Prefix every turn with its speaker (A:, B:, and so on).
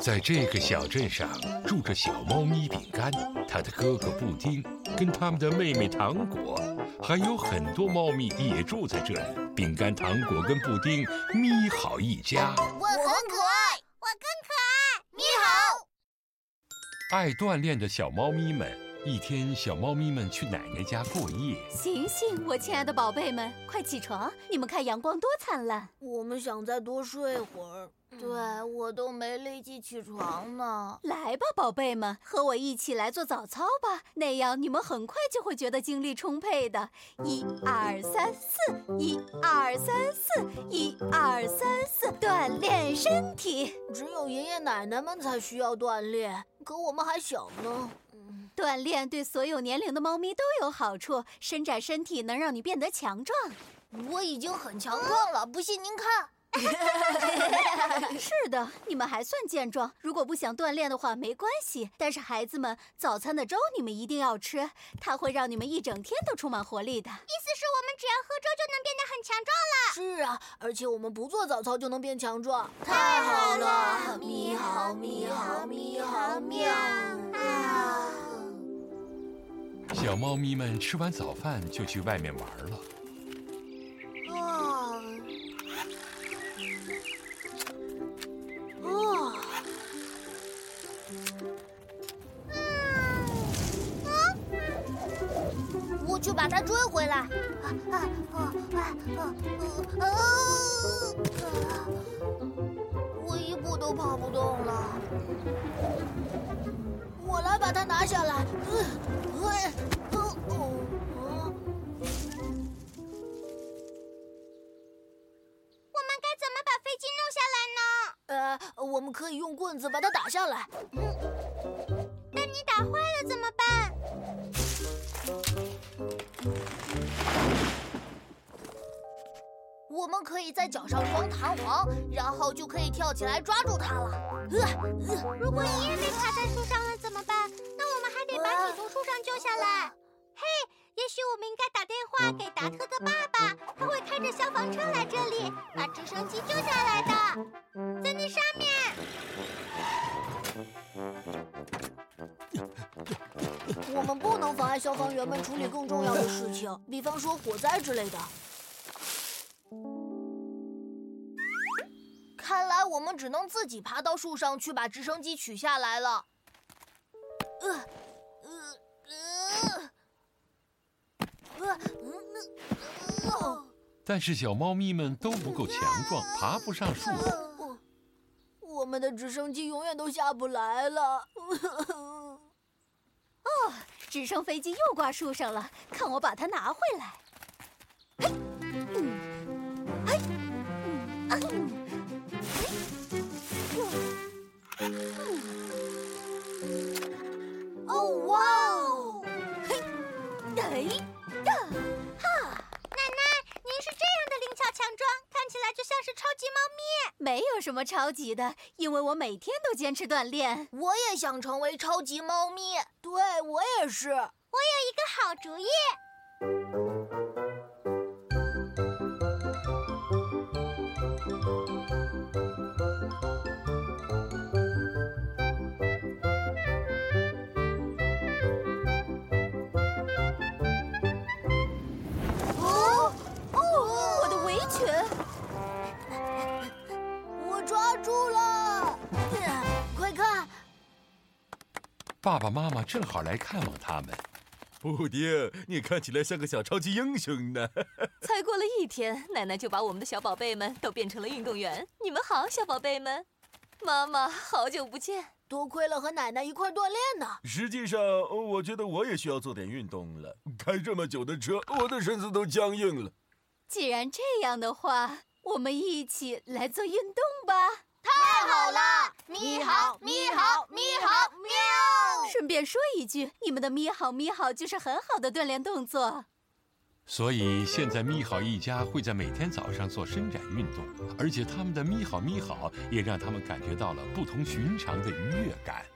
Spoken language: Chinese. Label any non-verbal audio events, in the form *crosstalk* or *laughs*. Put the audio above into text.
A: 在这个小镇上住着小猫咪饼干，它的哥哥布丁，跟他们的妹妹糖果，还有很多猫咪也住在这里。饼干、糖果跟布丁，咪好一家。
B: 我很可爱，
C: 我更可爱，
B: 咪好。
A: 爱锻炼的小猫咪们，一天，小猫咪们去奶奶家过夜。
D: 醒醒，我亲爱的宝贝们，快起床！你们看阳光多灿烂。
E: 我们想再多睡会儿。
B: 对我都没力气起床呢。
D: 来吧，宝贝们，和我一起来做早操吧，那样你们很快就会觉得精力充沛的。一二三四，一二三四，一二三四，锻炼身体。
E: 只有爷爷奶奶们才需要锻炼，可我们还小呢。
D: 锻炼对所有年龄的猫咪都有好处，伸展身体能让你变得强壮。
B: 我已经很强壮了，不信您看。*laughs* *laughs*
D: 是的，你们还算健壮。如果不想锻炼的话，没关系。但是孩子们，早餐的粥你们一定要吃，它会让你们一整天都充满活力的。
C: 意思是我们只要喝粥就能变得很强壮了。
E: 是啊，而且我们不做早操就能变强壮。
B: 太好了！咪好咪好咪好喵！
A: 小猫咪们吃完早饭就去外面玩了。
B: 去把它追回来！我一步都跑不动了。
E: 我来把它拿下来。
C: 我们该怎么把飞机弄下来呢？
E: 呃，我们可以用棍子把它打下来。
C: 那你打坏了怎么办？
B: 们可以在脚上装弹簧，然后就可以跳起来抓住它了。
C: 呃如果你也被卡在树上了怎么办？那我们还得把你从树上救下来。嘿，也许我们应该打电话给达特的爸爸，他会开着消防车来这里，把直升机救下来的。在那上面。*laughs*
E: 我们不能妨碍消防员们处理更重要的事情，比方说火灾之类的。
B: 我们只能自己爬到树上去把直升机取下来了。呃，
A: 呃，呃，呃，但是小猫咪们都不够强壮，爬不上树。
E: 我们的直升机永远都下不来了。
D: 哦，直升飞机又挂树上了，看我把它拿回来！没有什么超级的，因为我每天都坚持锻炼。
B: 我也想成为超级猫咪，
E: 对我也是。我
C: 有一个好主意。
A: 爸爸妈妈正好来看望他们。
F: 布丁，你看起来像个小超级英雄呢。*laughs*
G: 才过了一天，奶奶就把我们的小宝贝们都变成了运动员。你们好，小宝贝们。妈妈，好久不见。
E: 多亏了和奶奶一块锻炼呢。
F: 实际上，我觉得我也需要做点运动了。开这么久的车，我的身子都僵硬了。
D: 既然这样的话，我们一起来做运动吧。
B: 太好了！咪好咪好咪好
D: 说一句，你们的咪好咪好就是很好的锻炼动作。
A: 所以现在咪好一家会在每天早上做伸展运动，而且他们的咪好咪好也让他们感觉到了不同寻常的愉悦感。